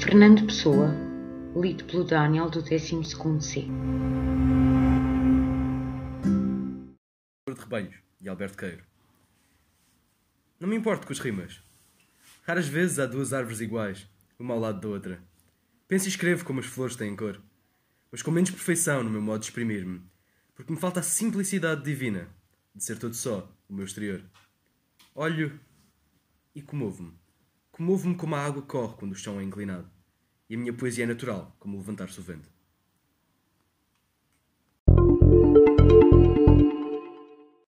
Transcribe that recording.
Fernando Pessoa, lido pelo Daniel do 12º C. de Rebanhos, de Alberto Queiro. Não me importo com as rimas. Raras vezes há duas árvores iguais, uma ao lado da outra. Penso e escrevo como as flores têm cor, mas com menos perfeição no meu modo de exprimir-me, porque me falta a simplicidade divina de ser todo só o meu exterior. Olho e comovo-me. Comovo-me como a água corre quando o chão é inclinado. E a minha poesia é natural, como levantar-se o vento.